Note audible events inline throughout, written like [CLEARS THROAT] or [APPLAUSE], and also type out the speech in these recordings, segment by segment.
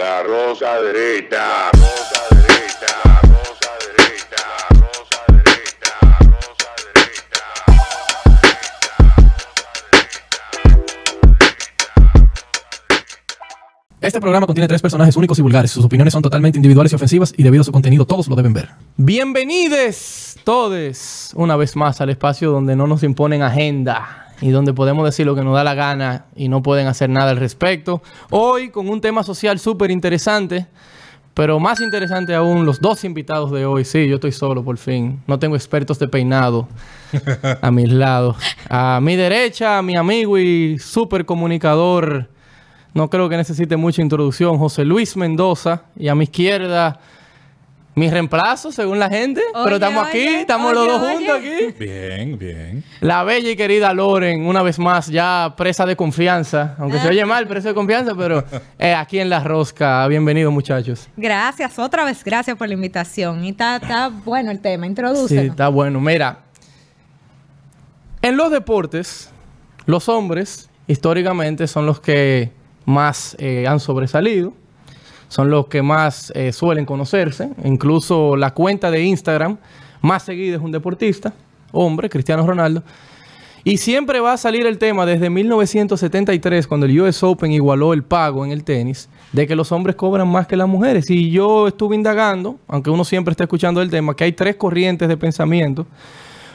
La rosa derecha. Rosa derecha. Rosa derecha. Rosa derecha. Rosa derecha. Este programa contiene tres personajes únicos y vulgares. Sus opiniones son totalmente individuales y ofensivas y debido a su contenido todos lo deben ver. Bienvenidos todos una vez más al espacio donde no nos imponen agenda y donde podemos decir lo que nos da la gana y no pueden hacer nada al respecto. Hoy con un tema social súper interesante, pero más interesante aún los dos invitados de hoy. Sí, yo estoy solo por fin. No tengo expertos de peinado [LAUGHS] a mis lados. A mi derecha, mi amigo y súper comunicador. No creo que necesite mucha introducción, José Luis Mendoza. Y a mi izquierda, mi reemplazo, según la gente. Oye, Pero estamos aquí, oye, estamos los oye, dos oye. juntos aquí. Bien, bien. La bella y querida Loren, una vez más, ya presa de confianza. Aunque se oye mal, presa de confianza, pero [LAUGHS] eh, aquí en La Rosca. Bienvenidos, muchachos. Gracias, otra vez, gracias por la invitación. Y está, está bueno el tema, Sí, introduce. está bueno. Mira, en los deportes, los hombres históricamente son los que más eh, han sobresalido, son los que más eh, suelen conocerse. Incluso la cuenta de Instagram más seguida es un deportista, hombre, Cristiano Ronaldo. Y siempre va a salir el tema desde 1973, cuando el US Open igualó el pago en el tenis, de que los hombres cobran más que las mujeres. Y yo estuve indagando, aunque uno siempre está escuchando el tema, que hay tres corrientes de pensamiento.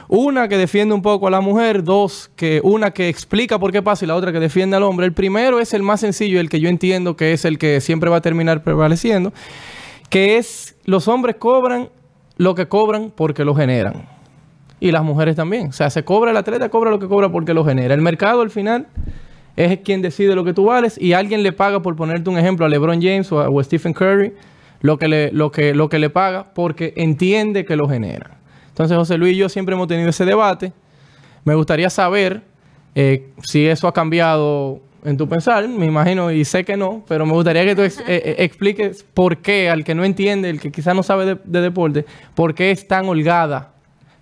Una que defiende un poco a la mujer, dos, que una que explica por qué pasa y la otra que defiende al hombre. El primero es el más sencillo, el que yo entiendo que es el que siempre va a terminar prevaleciendo, que es los hombres cobran lo que cobran porque lo generan. Y las mujeres también. O sea, se cobra el atleta, cobra lo que cobra porque lo genera. El mercado al final es quien decide lo que tú vales y alguien le paga, por ponerte un ejemplo, a LeBron James o a, Stephen Curry, lo que, le, lo, que, lo que le paga porque entiende que lo genera. Entonces, José Luis y yo siempre hemos tenido ese debate. Me gustaría saber eh, si eso ha cambiado en tu pensar, me imagino, y sé que no, pero me gustaría que tú ex- eh, expliques por qué, al que no entiende, el que quizás no sabe de, de deporte, por qué es tan holgada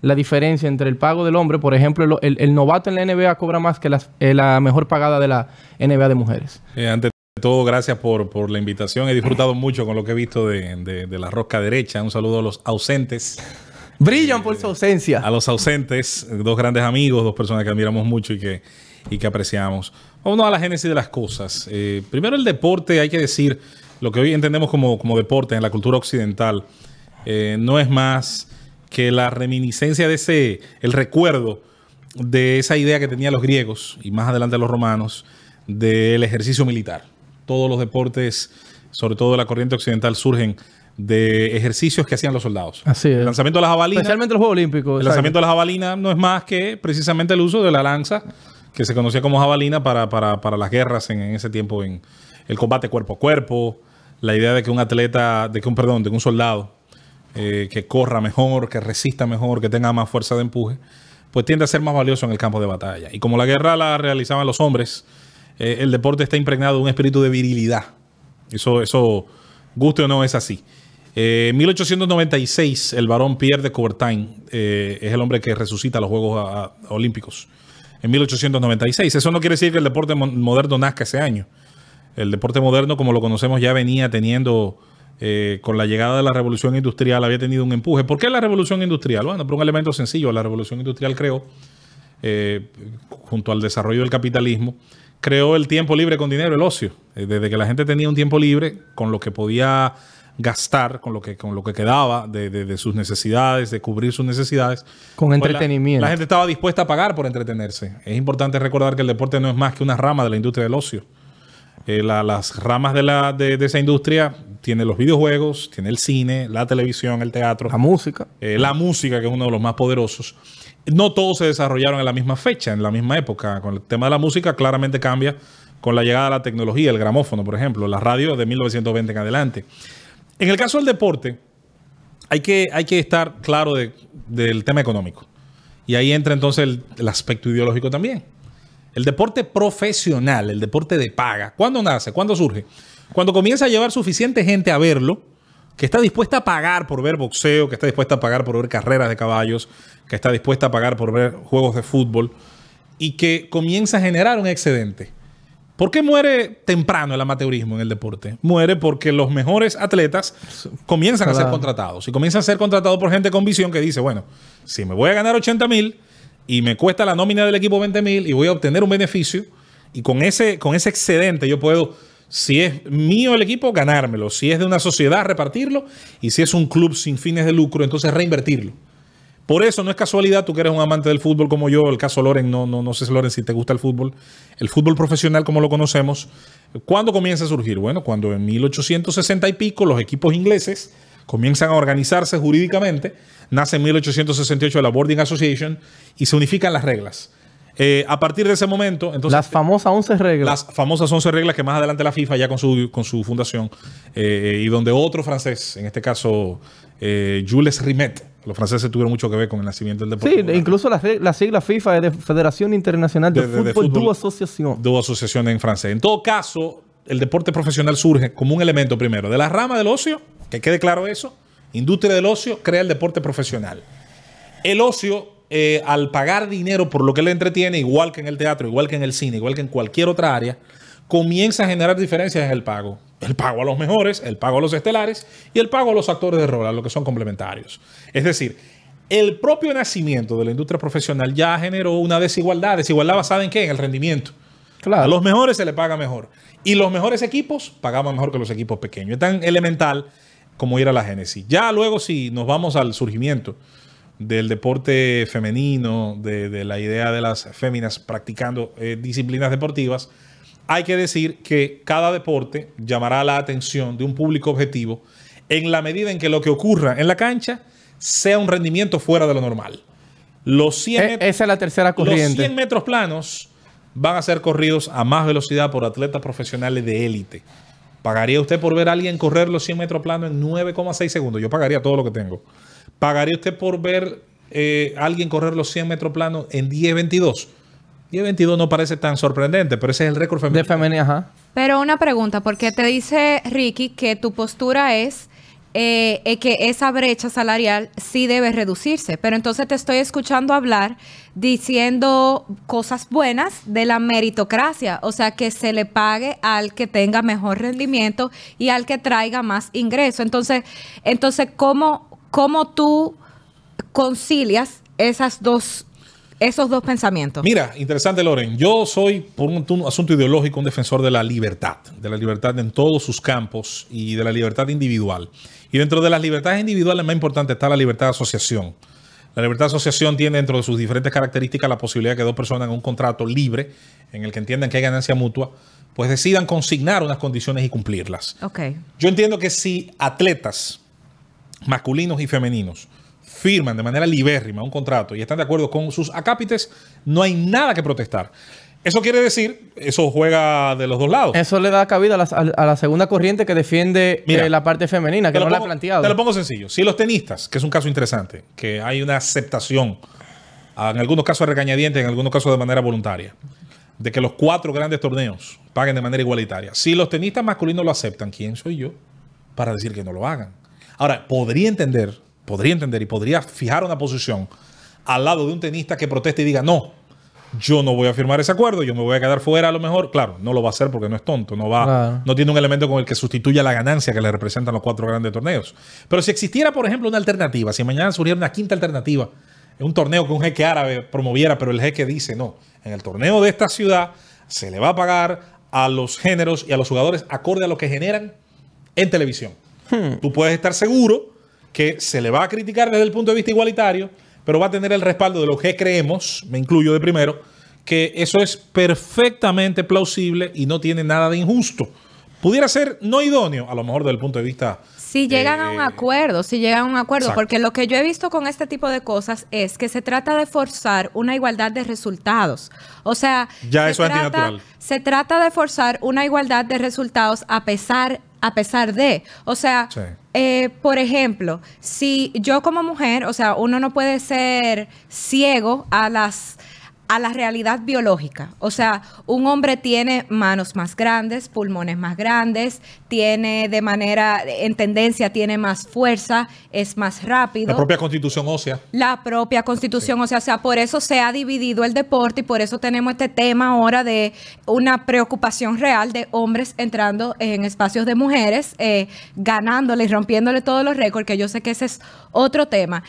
la diferencia entre el pago del hombre. Por ejemplo, el, el- el novato en la NBA cobra más que las- eh, la mejor pagada de la NBA de mujeres. Eh, ante todo, gracias por, por la invitación. He disfrutado mucho con lo que he visto de, de- de la rosca derecha. Un saludo a los ausentes. Brillan por su ausencia. A los ausentes, eh, dos grandes amigos, dos personas que admiramos mucho y que, y que apreciamos. Vámonos a la génesis de las cosas. Eh, primero, el deporte, hay que decir, lo que hoy entendemos como, como deporte en la cultura occidental, eh, no es más que la reminiscencia de ese, el recuerdo de esa idea que tenían los griegos y más adelante los romanos del ejercicio militar. Todos los deportes, sobre todo de la corriente occidental, surgen de ejercicios que hacían los soldados. Así es. El lanzamiento de las jabalinas. Especialmente los Juegos Olímpicos. El lanzamiento de la jabalina no es más que precisamente el uso de la lanza, que se conocía como jabalina para, para- para las guerras en, en ese tiempo, en el combate cuerpo a cuerpo, la idea de que un atleta, de que un, perdón, de que un soldado eh, que corra mejor, que resista mejor, que tenga más fuerza de empuje, pues tiende a ser más valioso en el campo de batalla. Y como la guerra la realizaban los hombres, eh, el deporte está impregnado de un espíritu de virilidad. Eso, eso, guste o no, es así. Eh, En 1896, el varón Pierre de Coubertin eh, es el hombre que resucita los Juegos Olímpicos. En 1896. Eso no quiere decir que el deporte mo- moderno nazca ese año. El deporte moderno, como lo conocemos, ya venía teniendo, eh, con la llegada de la revolución industrial, había tenido un empuje. ¿Por qué la revolución industrial? Bueno, por un elemento sencillo. La revolución industrial creó, eh, junto al desarrollo del capitalismo, creó el tiempo libre con dinero, el ocio. Desde que la gente tenía un tiempo libre con lo que podía gastar, con lo que, con lo que quedaba de, de- de sus necesidades, de cubrir sus necesidades. Con pues la- entretenimiento. La, gente estaba dispuesta a pagar por entretenerse. Es importante recordar que el deporte no es más que una rama de la industria del ocio. Eh, la- las ramas de, la, de, de esa industria tiene los videojuegos, tiene el cine, la televisión, el teatro, La música. eh, la música, que es uno de los más poderosos. No todos se desarrollaron en la misma fecha, en la misma época. Con el tema de la música claramente cambia con la llegada de la tecnología, el gramófono, por ejemplo, la radio de 1920 en adelante. En el caso del deporte, hay que, hay que estar claro de- del tema económico. Y ahí entra entonces el, el aspecto ideológico también. El deporte profesional, el deporte de paga, ¿cuándo nace? ¿Cuándo surge? Cuando comienza a llevar suficiente gente a verlo, que está dispuesta a pagar por ver boxeo, que está dispuesta a pagar por ver carreras de caballos, que está dispuesta a pagar por ver juegos de fútbol, y que comienza a generar un excedente. ¿Por qué muere temprano el amateurismo en el deporte? Muere porque los mejores atletas comienzan a ser contratados. Y comienzan a ser contratados por gente con visión que dice, bueno, si me voy a ganar 80 mil y me cuesta la nómina del equipo 20 mil y voy a obtener un beneficio, y con ese, con ese excedente yo puedo, si es mío el equipo, ganármelo. Si es de una sociedad, repartirlo. Y si es un club sin fines de lucro, entonces reinvertirlo. Por eso no es casualidad, tú que eres un amante del fútbol como yo, el caso Loren, no, no, no sé Loren si te gusta el fútbol, el fútbol profesional como lo conocemos, ¿cuándo comienza a surgir? Bueno, cuando en 1860 y pico los equipos ingleses comienzan a organizarse jurídicamente, nace en 1868 la Boarding Association y se unifican las reglas. Eh, a partir de ese momento, entonces... Las famosas 11 reglas. Las famosas 11 reglas que más adelante la FIFA ya con su, con su fundación eh, y donde otro francés, en este caso eh, Jules Rimet, los franceses tuvieron mucho que ver con el nacimiento del deporte. Sí, moderno. incluso la, la sigla FIFA es de Federación Internacional de, De- de- de Fútbol, fútbol. Asociación. Dos asociaciones en francés. En todo caso, el deporte profesional surge como un elemento primero de la rama del ocio, que quede claro eso. Industria del ocio crea el deporte profesional. El ocio, eh, al pagar dinero por lo que le entretiene, igual que en el teatro, igual que en el cine, igual que en cualquier otra área, comienza a generar diferencias en el pago. El pago a los mejores, el pago a los estelares y el pago a los actores de rol, a los que son complementarios. Es decir, el propio nacimiento de la industria profesional ya generó una desigualdad. ¿Desigualdad basada en qué? En el rendimiento. A Claro. los mejores se le paga mejor. Y los mejores equipos pagaban mejor que los equipos pequeños. Es tan elemental como ir a la génesis. Ya luego, si nos vamos al surgimiento del deporte femenino, de, de la idea de las féminas practicando eh, disciplinas deportivas, hay que decir que cada deporte llamará la atención de un público objetivo en la medida en que lo que ocurra en la cancha sea un rendimiento fuera de lo normal. Los 100 E- esa es la tercera los corriente. 100 metros planos van a ser corridos a más velocidad por atletas profesionales de élite. ¿Pagaría usted por ver a alguien correr los 100 metros planos en 9,6 segundos? Yo pagaría todo lo que tengo. ¿Pagaría usted por ver eh, a alguien correr los 100 metros planos en 10,22? 10,22 no parece tan sorprendente, pero ese es el récord femenino. De femenina, ajá. Pero una pregunta, porque te dice Ricky que tu postura es eh, eh, que esa brecha salarial sí debe reducirse, pero entonces te estoy escuchando hablar diciendo cosas buenas de la meritocracia, o sea, que se le pague al que tenga mejor rendimiento y al que traiga más ingreso. Entonces, entonces ¿cómo, cómo tú concilias esas dos, esos dos pensamientos? Mira, interesante, Loren. Yo soy, por un, un asunto ideológico, un defensor de la libertad, de la libertad en todos sus campos y de la libertad individual. Y dentro de las libertades individuales más importante está la libertad de asociación. La libertad de asociación tiene dentro de sus diferentes características la posibilidad de que dos personas en un contrato libre, en el que entiendan que hay ganancia mutua, pues decidan consignar unas condiciones y cumplirlas. Ok. Yo entiendo que si atletas masculinos y femeninos firman de manera libérrima un contrato y están de acuerdo con sus acápites, no hay nada que protestar. Eso quiere decir, eso juega de los dos lados. Eso le da cabida a la, a- a la segunda corriente que defiende Mira, eh, la parte femenina, que no la pongo- planteado. Te lo pongo sencillo. Si los tenistas, que es un caso interesante, que hay una aceptación, ah, en algunos casos regañadientes, en algunos casos de manera voluntaria, de que los cuatro grandes torneos paguen de manera igualitaria. Si los tenistas masculinos lo aceptan, ¿quién soy yo para decir que no lo hagan? Ahora, podría entender, podría entender y podría fijar una posición al lado de un tenista que proteste y diga, no, yo no voy a firmar ese acuerdo, yo me voy a quedar fuera a lo mejor. Claro, no lo va a hacer porque no es tonto, no va, Claro. no tiene un elemento con el que sustituya la ganancia que le representan los cuatro grandes torneos. Pero si existiera, por ejemplo, una alternativa, si mañana surgiera una quinta alternativa, un torneo que un jeque árabe promoviera, pero el jeque dice, no, en el torneo de esta ciudad se le va a pagar a los géneros y a los jugadores acorde a lo que generan en televisión. Tú puedes estar seguro que se le va a criticar desde el punto de vista igualitario, pero va a tener el respaldo de lo que creemos, me incluyo de primero, que eso es perfectamente plausible y no tiene nada de injusto. Pudiera ser no idóneo, a lo mejor desde el punto de vista... Si llegan a un eh, acuerdo, si llegan a un acuerdo, exacto. porque lo que yo he visto con este tipo de cosas es que se trata de forzar una igualdad de resultados. O sea, Ya se eso es trata- antinatural. Se trata de forzar una igualdad de resultados a pesar, a pesar de. O sea, Sí. eh, por ejemplo, si yo como mujer, o sea, uno no puede ser ciego a las a la realidad biológica. O sea, un hombre tiene manos más grandes, pulmones más grandes, tiene de manera, en tendencia, tiene más fuerza, es más rápido. La propia constitución ósea. La propia constitución, o sea, o sea, por eso se ha dividido el deporte y por eso tenemos este tema ahora de una preocupación real de hombres entrando en espacios de mujeres, eh, ganándole y rompiéndole todos los récords, que yo sé que ese es otro tema.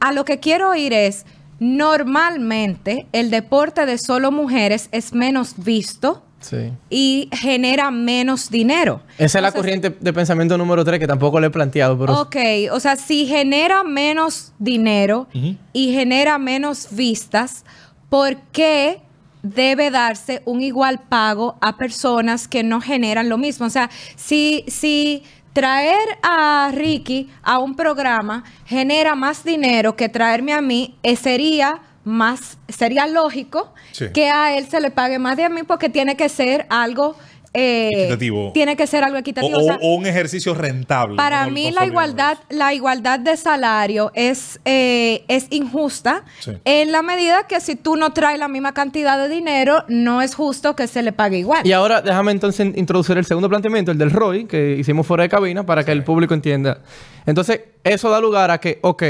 A lo que quiero ir es, normalmente el deporte de solo mujeres es menos visto Sí. y genera menos dinero. Esa es la corriente de pensamiento número 3 que tampoco le he planteado, pero Ok, o sea, si genera menos dinero y genera menos vistas, ¿por qué debe darse un igual pago a personas que no generan lo mismo? O sea, si, si traer a Ricky a un programa genera más dinero que traerme a mí, eh, sería más, sería lógico Sí. que a él se le pague más de a mí porque tiene que ser algo eh, Equitativo. Tiene que ser algo equitativo. o- o sea, o un ejercicio rentable. para mí la igualdad, la igualdad de salario es, eh, es injusta Sí. en la medida que si tú no traes la misma cantidad de dinero, no es justo que se le pague igual. Y ahora déjame entonces introducir el segundo planteamiento, el del ROI, que hicimos fuera de cabina, para que el público entienda. Entonces, eso da lugar a que, ok,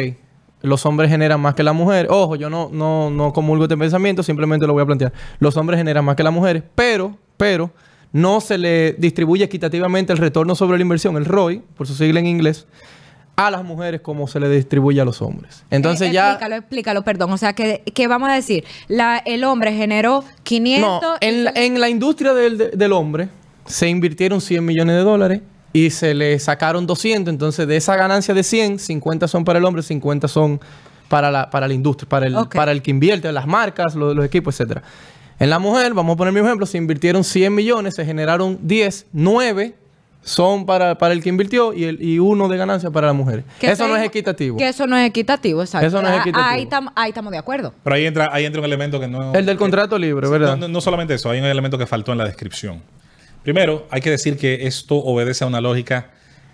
los hombres generan más que las mujeres. Ojo, yo no, no, no comulgo este pensamiento, simplemente lo voy a plantear. Los hombres generan más que las mujeres, pero, pero, no se le distribuye equitativamente el retorno sobre la inversión, el ROI, por su sigla en inglés, a las mujeres como se le distribuye a los hombres. Entonces Eh, ya... Explícalo, explícalo, perdón. O sea, que, que vamos a decir, la, el hombre generó 500... No, en, la- en la industria del, de- del hombre se invirtieron 100 millones de dólares y se le sacaron 200. Entonces, de esa ganancia de 100, 50 son para el hombre, 50 son para la, para la industria, para el, para el que invierte, las marcas, lo- los equipos, etcétera. En la mujer, vamos a poner mi ejemplo, se invirtieron 100 millones, se generaron 10, 9 son para, para el que invirtió y, el, y uno de ganancia para la mujer. que Eso no es equitativo. Que eso no es equitativo, exacto. Eso no es Ah, equitativo. Ahí, tam- ahí estamos de acuerdo. Pero ahí entra, ahí entra un elemento que no... El del contrato libre, ¿verdad? No, no- no solamente eso, hay un elemento que faltó en la descripción. Primero, hay que decir que esto obedece a una lógica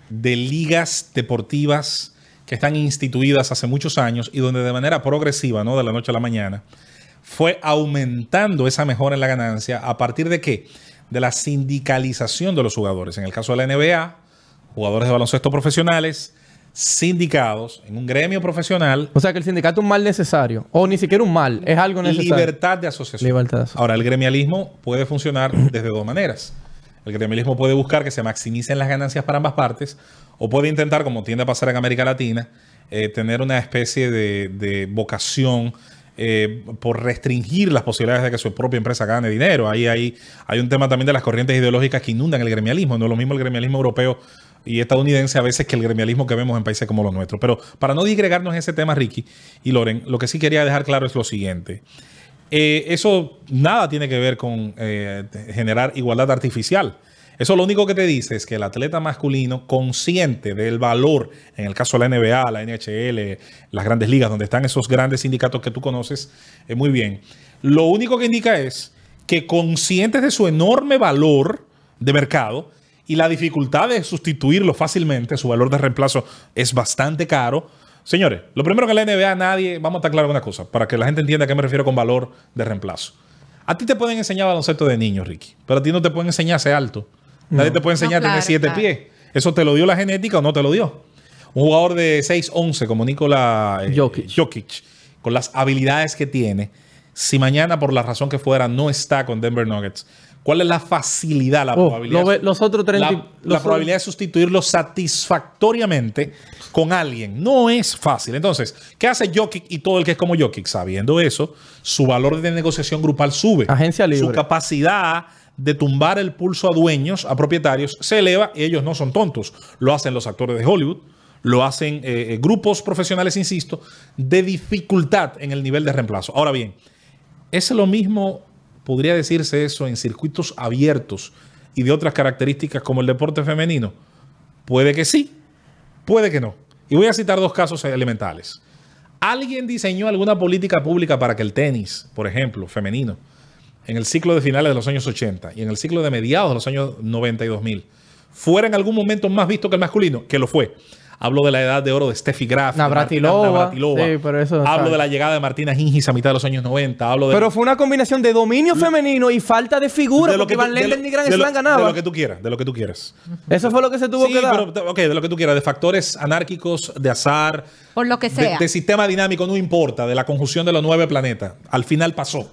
de ligas deportivas que están instituidas hace muchos años y donde de manera progresiva, no de la noche a la mañana, fue aumentando esa mejora en la ganancia a partir de qué? De la sindicalización de los jugadores. En el caso de la NBA, jugadores de baloncesto profesionales, sindicados en un gremio profesional, O sea que el sindicato es un mal necesario. O ni siquiera un mal, es algo necesario. libertad de asociación. Libertad de asociación. Ahora, el gremialismo puede funcionar [CLEARS THROAT] desde dos maneras. El gremialismo puede buscar que se maximicen las ganancias para ambas partes o puede intentar, como tiende a pasar en América Latina, eh, tener una especie de, de vocación eh, por restringir las posibilidades de que su propia empresa gane dinero. Ahí hay, hay un tema también de las corrientes ideológicas que inundan el gremialismo. No es lo mismo el gremialismo europeo y estadounidense a veces que el gremialismo que vemos en países como los nuestros. Pero para no digregarnos en ese tema, Ricky y Loren, lo que sí quería dejar claro es lo siguiente. Eh, eso nada tiene que ver con eh, generar igualdad artificial. Eso lo único que te dice es que el atleta masculino, consciente del valor, en el caso de la NBA, la NHL, las grandes ligas, donde están esos grandes sindicatos que tú conoces eh, muy bien, lo único que indica es que conscientes de su enorme valor de mercado y la dificultad de sustituirlo fácilmente, su valor de reemplazo es bastante caro, Señores, lo primero que la NBA nadie, vamos a estar claros en una cosa, para que la gente entienda a qué me refiero con valor de reemplazo. A ti te pueden enseñar baloncesto de niño, Ricky, pero a ti no te pueden enseñar a ser alto. Nadie te puede enseñar No, a tener claro, siete claro. pies. ¿Eso te lo dio la genética o no te lo dio? Un jugador de 6'11 como Nikola eh, Jokic. Jokic, con las habilidades que tiene, si mañana por la razón que fuera no está con Denver Nuggets, ¿cuál es la facilidad, la Oh, probabilidad? lo ve- los otros 30 la, los la otros- probabilidad de sustituirlo satisfactoriamente con alguien no es fácil. Entonces, ¿qué hace Jokic y todo el que es como Jokic? Sabiendo eso, su valor de negociación grupal sube. Agencia libre. Su capacidad de tumbar el pulso a dueños, a propietarios, se eleva y ellos no son tontos. Lo hacen los actores de Hollywood, lo hacen eh, eh, grupos profesionales, insisto, de dificultad en el nivel de reemplazo. Ahora bien, ¿es lo mismo, podría decirse eso, en circuitos abiertos y de otras características como el deporte femenino? Puede que sí, puede que no. Y voy a citar dos casos elementales. ¿Alguien diseñó alguna política pública para que el tenis, por ejemplo, femenino, en el ciclo de finales de los años 80 y en el ciclo de mediados de los años 90 y 2000, fuera en algún momento más visto que el masculino? Que lo fue. Hablo de la edad de oro de Steffi Graf. Navratilova. Martina Navratilova. Sí, pero eso, Hablo de la llegada de Martina Hingis a mitad de los años 90. Hablo de, Pero fue una combinación de dominio femenino y falta de figura, de lo porque que Van Lenden lo- ni Gran de lo- Slam ganaba. De lo que tú quieras, de lo que tú quieras. Eso fue lo que se tuvo Sí, que dar. pero, ok, de lo que tú quieras, de factores anárquicos, de azar, Por lo que de, sea. de sistema dinámico, no importa, de la conjunción de los nueve planetas. Al final pasó.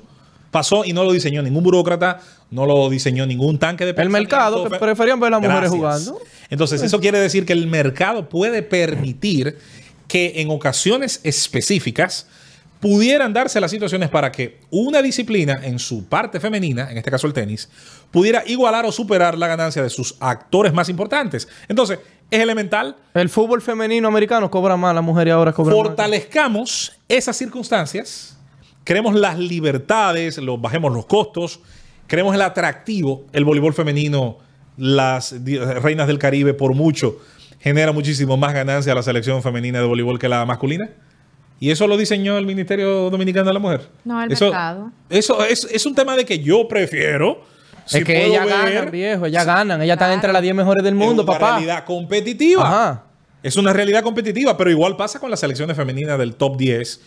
Pasó y no lo diseñó ningún burócrata, no lo diseñó ningún tanque de El mercado, que preferían ver a las mujeres Gracias. jugando. Entonces, eso quiere decir que el mercado puede permitir que en ocasiones específicas pudieran darse las situaciones para que una disciplina en su parte femenina, en este caso el tenis, pudiera igualar o superar la ganancia de sus actores más importantes. Entonces, es elemental El fútbol femenino americano cobra más, las mujeres ahora cobran más. fortalezcamos esas circunstancias, creemos las libertades, los, bajemos los costos, creemos el atractivo, el voleibol femenino, las reinas del Caribe por mucho genera muchísimo más ganancia a la selección femenina de voleibol que la masculina. Y eso lo diseñó el Ministerio Dominicano de la Mujer. No, el eso, mercado. Eso es, es un tema de que yo prefiero. si es que ellas ver, ganan, viejo. Ellas ganan. Ellas están Claro. entre las 10 mejores del es mundo, una papá. realidad competitiva. Ajá. Es una realidad competitiva, pero igual pasa con las selecciones femeninas del top 10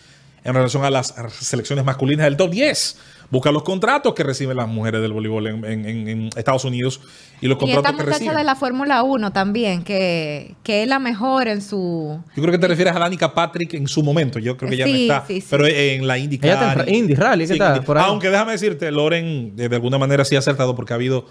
en relación a las selecciones masculinas del top 10. Busca los contratos que reciben las mujeres del voleibol en, en- en- en Estados Unidos y los Y contratos esta que muchacha reciben. de la Fórmula 1 también, que, que es la mejor en su... Yo creo que te refieres a Danica Patrick en su momento. Yo creo que ya no Sí, está. sí, sí. Pero en la IndyCar. Ella está en Indy Rally, ¿qué Sí, tal? Indy. Por ahí. Aunque déjame decirte, Loren de, de alguna manera sí ha acertado porque ha habido,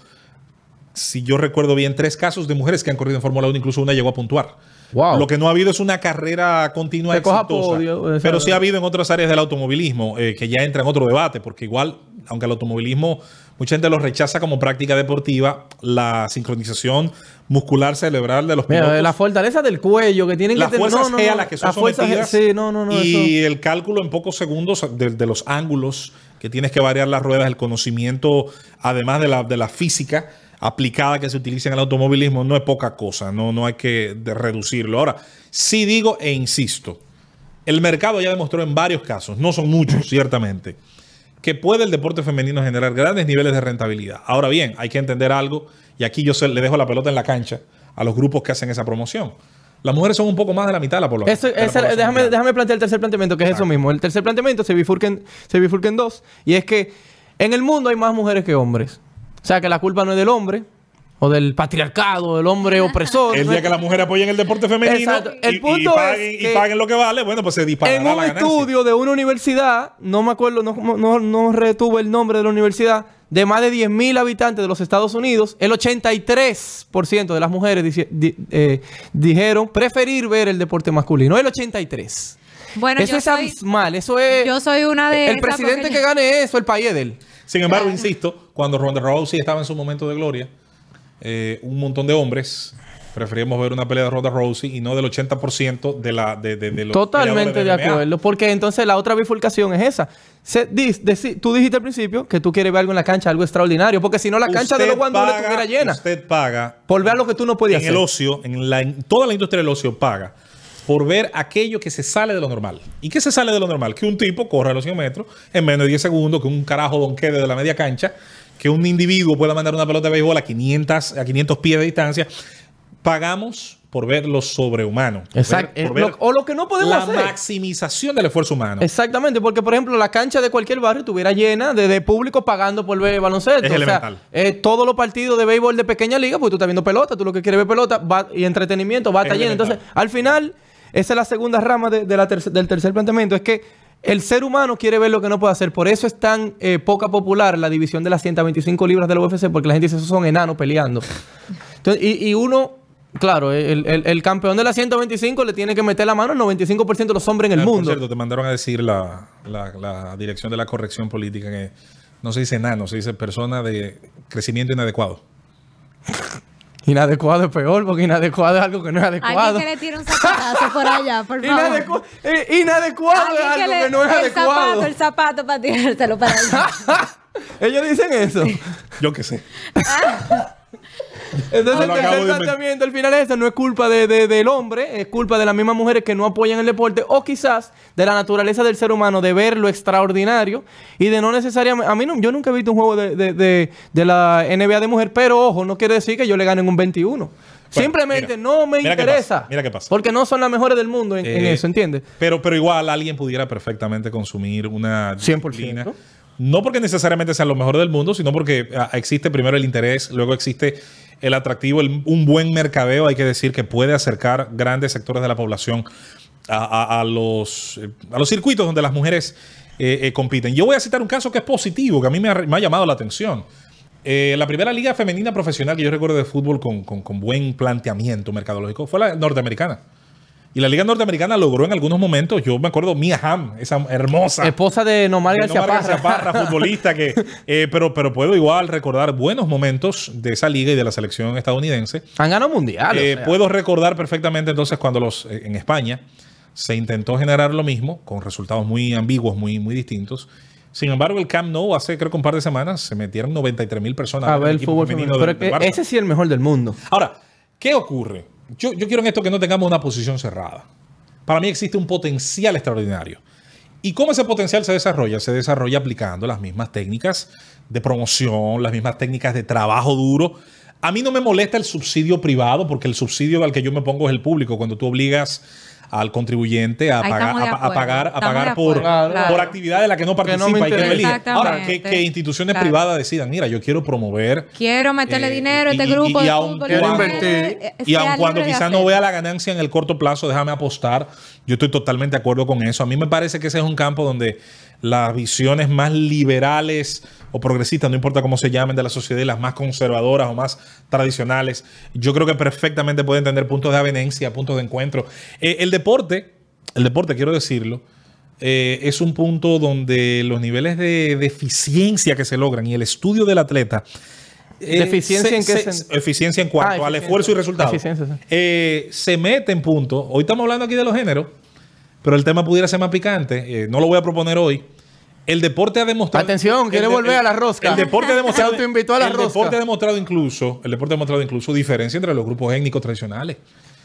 si yo recuerdo bien, tres casos de mujeres que han corrido en Fórmula 1. Incluso una llegó a puntuar. Wow. Lo que no ha habido es una carrera continua coja exitosa. podio, pero sí ha habido en otras áreas del automovilismo, eh, que ya entra en otro debate, porque igual, aunque el automovilismo, mucha gente lo rechaza como práctica deportiva, la sincronización muscular cerebral de los Mira, pilotos. la fortaleza del cuello que tienen las que tener. fuerzas no, G no, a las que son las fuerzas G, sometidas Sí, no, no, no. y eso. el cálculo en pocos segundos de, de los ángulos que tienes que variar las ruedas, el conocimiento, además de la, de la física aplicada que se utiliza en el automovilismo, no es poca cosa, no, no hay que reducirlo. Ahora, sí digo e insisto, el mercado ya demostró en varios casos, no son muchos ciertamente, que puede el deporte femenino generar grandes niveles de rentabilidad. Ahora bien, hay que entender algo, y aquí yo se- le dejo la pelota en la cancha a los grupos que hacen esa promoción. Las mujeres son un poco más de la mitad de la población. Eso- de la población déjame, plantear el tercer planteamiento, que es eso mismo. El tercer planteamiento se bifurca, en, se bifurca en dos. Y es que en el mundo hay más mujeres que hombres. O sea, que la culpa no es del hombre, o del patriarcado, del hombre [LAUGHS] opresor. El día que las mujeres apoyen el deporte femenino Exacto. El y- y, punto paguen, es y que paguen lo que vale, bueno, pues se disparará En un estudio de una universidad, no me acuerdo, no, no, no retuve el nombre de la universidad, de más de 10.000 habitantes de los Estados Unidos, el 83% de las mujeres di- eh, dijeron preferir ver el deporte masculino. El 83%. Bueno, eso es soy- abismal. Eso es. Yo soy una de El presidente porque que gane eso, el país es de él. Sin embargo, Claro. insisto, cuando Ronda Rousey estaba en su momento de gloria, eh, un montón de hombres preferíamos ver una pelea de Ronda Rousey y no del 80% de, la, de, de, de los Totalmente de acuerdo. Porque entonces la otra bifurcación es esa. Se- dis- tú dijiste al principio que tú quieres ver algo en la cancha, algo extraordinario. Porque si no, la cancha de los guandules estuviera llena. Usted paga Por ver lo que tú no podías en hacer. el ocio, en, la, en toda la industria del ocio paga por ver aquello que se sale de lo normal. ¿Y qué se sale de lo normal? Que un tipo corra a los 100 metros en menos de 10 segundos, que un carajo donque desde la media cancha, que un individuo pueda mandar una pelota de béisbol a 500, a 500 pies de distancia. Pagamos por ver lo sobrehumano. Exacto. ver- Eh, ver lo- o lo que no podemos la hacer. maximización del esfuerzo humano. Exactamente, porque por ejemplo la cancha de cualquier barrio estuviera llena de, de público pagando por ver baloncesto. Es o sea, elemental. eh, todos los partidos de béisbol de pequeña liga, pues tú estás viendo pelota, tú lo que quieres ver pelota va- y entretenimiento, va a Es estar lleno. Entonces, al final, esa es la segunda rama de- de la del tercer planteamiento, es que el ser humano quiere ver lo que no puede hacer. Por eso es tan eh, poca popular la división de las 125 libras de la UFC, porque la gente dice, esos son enanos peleando. [LAUGHS] Entonces, y, y uno... Claro, el, el- el campeón de las 125 le tiene que meter la mano al 95% de los hombres en el Ah, Por mundo. cierto, te mandaron a decir la, la- la dirección de la corrección política que no se dice enano, se dice persona de crecimiento inadecuado. [LAUGHS] Inadecuado es peor, porque inadecuado es algo que no es adecuado. Alguien que le tire un zapatazo por allá, por favor. Inadecu- eh, inadecuado es Alguien algo le- que no es el adecuado. zapato, el zapato para tirárselo para allá. [LAUGHS] Ellos dicen eso. Yo qué sé. [LAUGHS] Entonces, el tercer planteamiento al final es no es culpa de, de- del hombre, es culpa de las mismas mujeres que no apoyan el deporte o quizás de la naturaleza del ser humano de ver lo extraordinario y de no necesariamente... A mí no, yo nunca he visto un juego de, de- la NBA de mujer, pero ojo, no quiere decir que yo le gane en un 21. Simplemente mira, no me mira interesa. mira qué pasa. Porque no son las mejores del mundo en, en Eh, eso, ¿entiendes? Pero, pero igual alguien pudiera perfectamente consumir una 100%. disciplina. No porque necesariamente sea lo mejor del mundo, sino porque ah, existe primero el interés, luego existe el atractivo, un buen mercadeo, hay que decir, que puede acercar grandes sectores de la población a, los, eh, a los circuitos donde las mujeres eh, eh, compiten. Yo voy a citar un caso que es positivo, que a mí me ha, llamado la atención. La primera liga femenina profesional que yo recuerdo de fútbol con, con- con buen planteamiento mercadológico fue la norteamericana. Y la liga norteamericana logró en algunos momentos, yo me acuerdo, Mia Hamm, esa hermosa Esposa de Nomar no García Parra. Parra, futbolista que [LAUGHS] eh, pero pero puedo igual recordar buenos momentos de esa liga y de la selección estadounidense Han ganado mundiales. Eh, o sea. puedo recordar perfectamente entonces cuando los eh, en España se intentó generar lo mismo con resultados muy ambiguos muy muy distintos sin embargo el Camp Nou hace creo que un par de semanas se metieron 93 mil personas a ver el fútbol femenino Pero del que ese sí es el mejor del mundo. Ahora, ¿qué ocurre? Yo, yo quiero en esto que no tengamos una posición cerrada. Para mí existe un potencial extraordinario. ¿Y cómo ese potencial se desarrolla? Se desarrolla aplicando las mismas técnicas de promoción, las mismas técnicas de trabajo duro. A mí no me molesta el subsidio privado, porque el subsidio al que yo me pongo es el público. Cuando tú obligas al contribuyente a pagar, de a, pagar, a Estamos pagar de por, claro. por actividades en las que no Que participa y que no elige. Ahora, que, que instituciones Claro. privadas decidan, mira, yo quiero promover Quiero meterle Eh, dinero a este y- y- grupo y de aun de invertir. mujeres, eh, Y aun cuando de quizás no vea la ganancia en el corto plazo, déjame apostar. Yo estoy totalmente de acuerdo con eso. A mí me parece que ese es un campo donde las visiones más liberales o progresistas, no importa cómo se llamen, de la sociedad, las más conservadoras o más tradicionales, yo creo que perfectamente pueden tener puntos de avenencia, puntos de encuentro. Eh, el deporte, el deporte, quiero decirlo, eh, es un punto donde los niveles de, de eficiencia que se logran y el estudio del atleta. eh, ¿Deficiencia se- en qué se- Eficiencia en cuanto Ah, al eficiencia. esfuerzo y resultado. Sí. Se mete en punto. Hoy estamos hablando aquí de los géneros, pero el tema pudiera ser más picante. no lo voy a proponer hoy. El deporte ha demostrado. Atención, quiere de- volver el- a la rosca. El deporte ha demostrado. Se autoinvitó a la el rosca. deporte ha demostrado incluso. El deporte ha demostrado incluso diferencia entre los grupos étnicos tradicionales.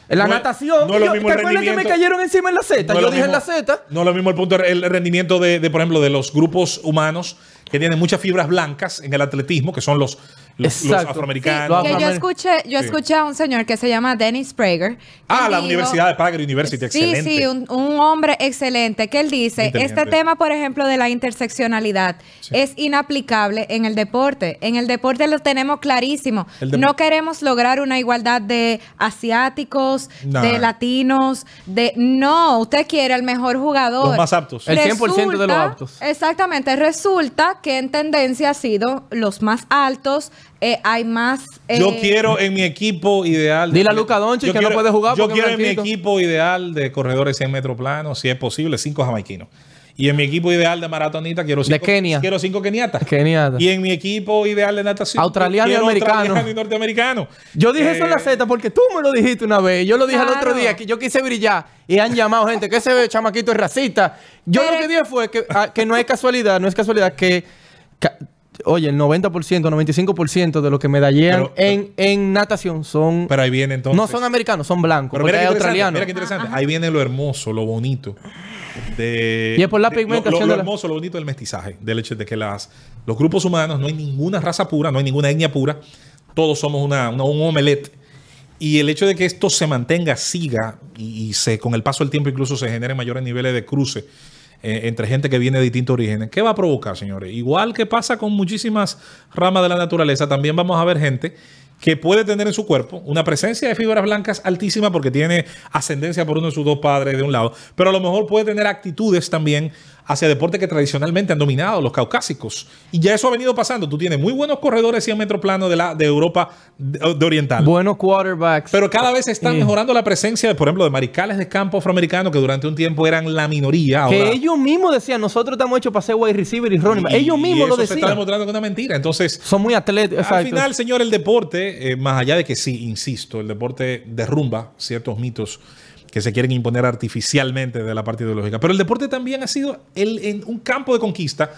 En la No natación. no es lo mismo ¿Te el acuerdas que me cayeron encima en la Z? No yo dije en la Z. No es lo mismo el punto, el rendimiento de, de, por ejemplo, de los grupos humanos que tienen muchas fibras blancas en el atletismo, que son los, los, afroamericanos. Los Que yo escuché, yo Sí. escuché a un señor que se llama Dennis Prager. ah, la dijo- Universidad de Prager University, Sí, excelente. sí, un, un hombre excelente que él dice, este tema, por ejemplo, de la interseccionalidad Sí. es inaplicable en el deporte. En el deporte lo tenemos clarísimo. No queremos lograr una igualdad de asiáticos, Nah. de latinos, de... No, usted quiere el mejor jugador. Los más aptos. El 100% de los Resulta- aptos. Exactamente. Resulta que en tendencia ha sido los más altos, eh, hay más... Yo eh, quiero en mi equipo ideal. Dile a Luka Doncic Yo que no quiero- puede jugar Yo quiero en mi equipo ideal de corredores 100 metros planos, si es posible, cinco jamaiquinos. Y en mi equipo ideal de maratonita quiero cinco, Kenia. quiero cinco keniatas. Keniata. Y en mi equipo ideal de natación Australiano y americano. australiano y norteamericano. Yo dije eso en la Eh, Z porque tú me lo dijiste una vez. Yo lo dije el otro día que yo quise brillar y han llamado gente que ese chamaquito es racista. Yo Pero- lo que dije fue que, ah, que no es casualidad, no es casualidad que, oye, el 90%, 95% de los que medallean Pero- en, en natación son Pero ahí viene entonces. no son americanos, son blancos, Pero porque mira hay qué interesante, australianos. mira qué interesante. Ahí viene lo hermoso, lo bonito. De, Y es por la de- pigmentación Lo, hermoso, lo bonito del mestizaje. Del hecho de que las, los grupos humanos no hay ninguna raza pura, no hay ninguna etnia pura. Todos somos una, una- un omelette. Y el hecho de que esto se mantenga, siga y, y se, con el paso del tiempo incluso se generen mayores niveles de cruce eh, entre gente que viene de distintos orígenes, ¿qué va a provocar, señores? Igual que pasa con muchísimas ramas de la naturaleza, también vamos a ver gente que puede tener en su cuerpo una presencia de fibras blancas altísima porque tiene ascendencia por uno de sus dos padres de un lado, pero a lo mejor puede tener actitudes también hacia deportes que tradicionalmente han dominado, los caucásicos. Y ya eso ha venido pasando. Tú tienes muy buenos corredores 100 metros plano de, la, de Europa de, de oriental. Buenos quarterbacks. Pero cada vez está Sí. mejorando la presencia, por ejemplo, de mariscales de campo afroamericanos que durante un tiempo eran la minoría. que ahora- ellos mismos decían, nosotros estamos hechos para ser wide receiver y running Ellos y mismos lo eso se está decían. demostrando que es una mentira. Entonces, Son muy atléticos. al Exacto. final, señor, el deporte, eh, más allá de que sí, insisto, el deporte derrumba ciertos mitos que se quieren imponer artificialmente de la parte ideológica. Pero el deporte también ha sido el, un campo de conquista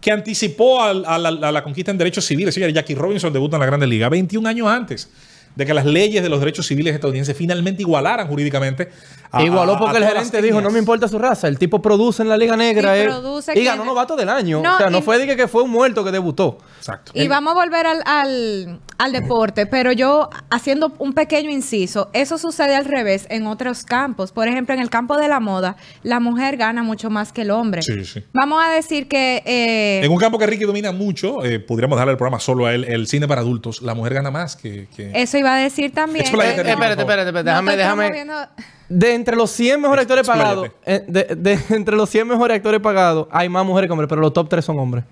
que anticipó a, la, conquista en derechos civiles. Jackie Robinson debuta en la Grande Liga 21 años antes de que las leyes de los derechos civiles estadounidenses finalmente igualaran jurídicamente a- Igualó a- porque a el gerente dijo, no me importa su raza. El tipo produce en la Liga Negra. Y eh, produce y que- ganó novato del año. No, o sea, no y- fue de que, que fue un muerto que debutó. Exacto. Y vamos a volver al, al, al deporte, pero yo haciendo un pequeño inciso, eso sucede al revés en otros campos. Por ejemplo, en el campo de la moda, la mujer gana mucho más que el hombre. Sí, sí. Vamos a decir que... eh, En un campo que Ricky domina mucho, eh, podríamos darle el programa solo a él, el cine para adultos. La mujer gana más que. que- eso iba a decir también. Eh, espérate, espérate, espérate, No déjame, déjame. De entre los 100 mejores actores pagados, eh, de, de- [LAUGHS] entre los 100 mejores actores pagados, hay más mujeres que hombres, pero los top 3 son hombres.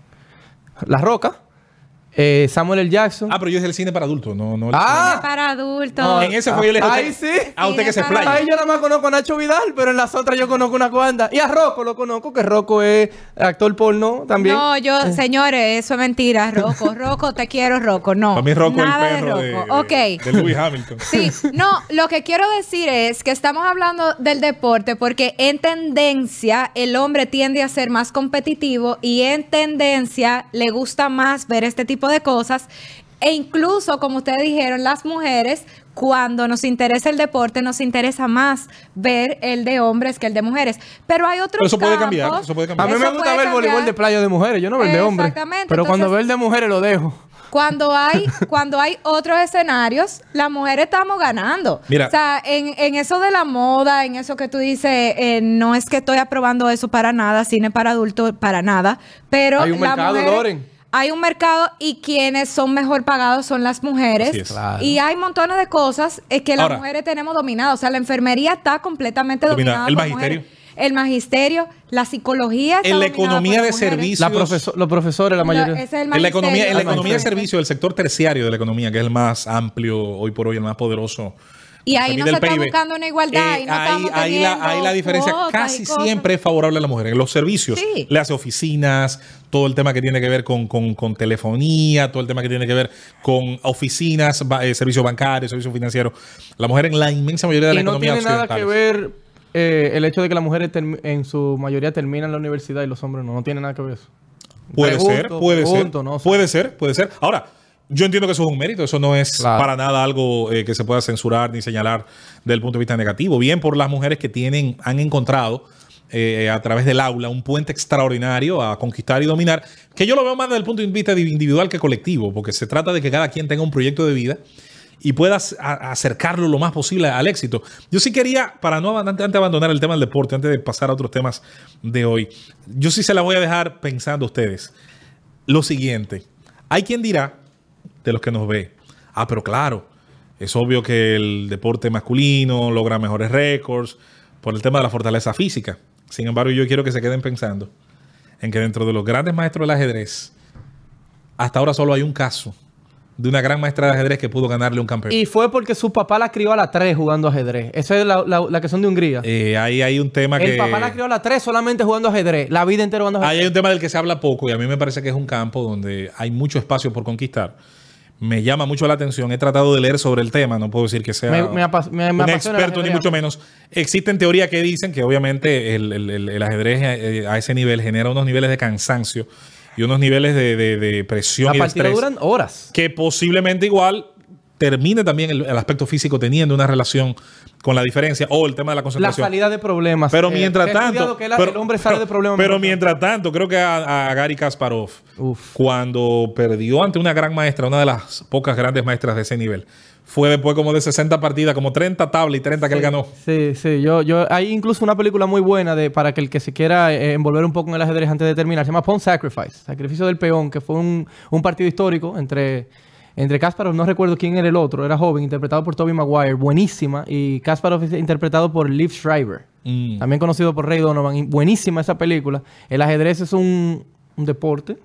La Roca, eh, Samuel L. Jackson. Ah, pero yo es el cine para adultos, no, no el Ah, Para adultos. No. En ese fue yo le dije Ahí sí. A usted que se explaya. Ahí yo nada más conozco a Nacho Vidal, pero en las otras yo conozco una cuanta. Y a Rocco lo conozco, que Rocco es actor porno también. No, yo, señores, eso es mentira, Rocco. [LAUGHS] Rocco, te quiero, Rocco. No. Para mí Rocco es Nada el perro de de, Rocco. ok. de, de Lewis Hamilton. Sí, no, lo que quiero decir es que estamos hablando del deporte porque en tendencia el hombre tiende a ser más competitivo y en tendencia le gusta más ver este tipo de cosas e incluso, como ustedes dijeron, las mujeres, cuando nos interesa el deporte, nos interesa más ver el de hombres que el de mujeres. Pero hay otros Pero eso puede cambiar, eso puede A mí me gusta ver el voleibol de playa de mujeres, yo no veo el de hombres. Exactamente, Pero cuando veo el de mujeres lo dejo. Cuando hay, [LAUGHS] cuando hay otros escenarios, las mujeres estamos ganando. Mira. O sea, en, en eso de la moda, en eso que tú dices, eh, no es que estoy aprobando eso para nada, cine para adultos para nada, pero Hay un mercado, mujeres- Loren. Hay un mercado y quienes son mejor pagados son las mujeres. Es. Claro. Y hay montones de cosas eh, que las Ahora. mujeres tenemos dominadas. O sea, la enfermería está completamente Dominada. dominada. El por magisterio. mujeres. El magisterio, la psicología. En la economía de servicios. La profeso- los profesores, la No, mayoría. ese es el En la economía, en la economía de Exactamente. servicio, el sector terciario de la economía, que es el más amplio hoy por hoy, el más poderoso. Y ahí no se está PIB. buscando una igualdad. y no Eh, ahí, estamos ahí la, ahí la diferencia casi siempre es favorable a la mujer. En los servicios, Sí. le hace oficinas, todo el tema que tiene que ver con, con- con telefonía, todo el tema que tiene que ver con oficinas, ba- eh, servicios bancarios, servicios financieros. La mujer en la inmensa mayoría de la Y no economía tiene nada que ver eh, el hecho de que las mujeres en su mayoría terminan la universidad y los hombres no. No tiene nada que ver eso. Puede Pregunto, ser, puede pregunto, ser. no puede ser, puede ser. Ahora, yo entiendo que eso es un mérito, eso no es Claro. para nada algo eh, que se pueda censurar ni señalar desde el punto de vista negativo. Bien por las mujeres que tienen, han encontrado eh, a través del aula un puente extraordinario a conquistar y dominar, que yo lo veo más desde el punto de vista individual que colectivo, porque se trata de que cada quien tenga un proyecto de vida y puedas a- acercarlo lo más posible al éxito. Yo sí quería, para no antes de abandonar el tema del deporte, antes de pasar a otros temas de hoy, yo sí se la voy a dejar pensando a ustedes. Lo siguiente, hay quien dirá, de los que nos ve, ah, pero claro, es obvio que el deporte masculino logra mejores récords por el tema de la fortaleza física. Sin embargo, yo quiero que se queden pensando en que dentro de los grandes maestros del ajedrez, hasta ahora solo hay un caso de una gran maestra de ajedrez que pudo ganarle un campeón. Y fue porque su papá la crió a la 3 jugando ajedrez. Esa es la, la- la que son de Hungría. Eh, ahí hay un tema el que... papá la crió a la 3 solamente jugando ajedrez. La vida entera jugando Ahí ajedrez. hay un tema del que se habla poco y a mí me parece que es un campo donde hay mucho espacio por conquistar. Me llama mucho la atención. He tratado de leer sobre el tema. No puedo decir que sea Me- un experto ni mucho menos. Existen teorías que dicen que obviamente el, el- el- el ajedrez eh, a ese nivel genera unos niveles de cansancio y unos niveles de, de- de presión La y de estrés duran horas. que posiblemente igual termine también el, el aspecto físico teniendo una relación con la diferencia o el tema de la La concentración. salida de problemas. Pero Eh, mientras tanto, estudiado que la- pero, el hombre sale pero- de problemas. Pero mientras tanto, creo que a, a Gary Kasparov, Uf. cuando perdió ante una gran maestra, una de las pocas grandes maestras de ese nivel, fue después como de 60 partidas, como 30 tablas y 30 que él ganó. Sí, sí. Yo, yo, hay incluso una película muy buena de para que el que se quiera eh, envolver un poco en el ajedrez antes de terminar. Se llama Pawn Sacrifice. Sacrificio del peón, que fue un, un partido histórico entre, entre Kasparov, no recuerdo quién era el otro, era joven, interpretado por Toby Maguire, buenísima. Y Kasparov es interpretado por Liv Schreiber, Mm. también conocido por Ray Donovan. y buenísima esa película. El ajedrez es un, un deporte.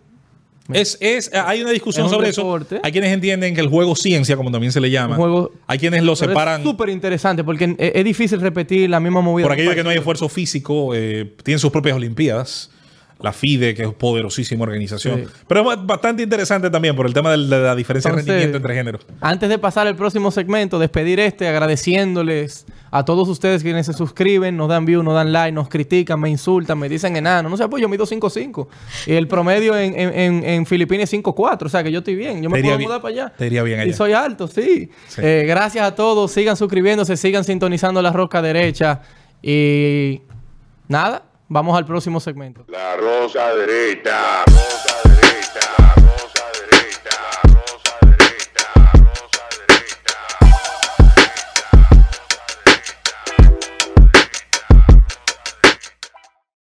Es, es, hay una discusión Es un sobre eso. deporte. Hay quienes entienden que el juego ciencia, como también se le llama, juego- hay quienes lo separan Es súper interesante porque es, es difícil repetir la misma movida. por aquello de que no hay esfuerzo físico, eh, tienen sus propias olimpiadas. La FIDE, que es poderosísima organización. Sí. Pero es bastante interesante también por el tema de la diferencia Entonces, de rendimiento entre géneros. Antes de pasar al próximo segmento, despedir este agradeciéndoles a todos ustedes quienes se suscriben, nos dan view, nos dan like, nos critican, me insultan, me dicen enano. No sé, pues yo mido 5'5". Y el promedio en, en, en, Filipinas es 5'4". O sea que yo estoy bien. Yo me puedo bien- mudar para allá. te iría bien Y allá. soy alto, sí. Sí. Eh, gracias a todos. Sigan suscribiéndose, sigan sintonizando la roca derecha. Y nada, vamos al próximo segmento. La rosa derecha. Rosa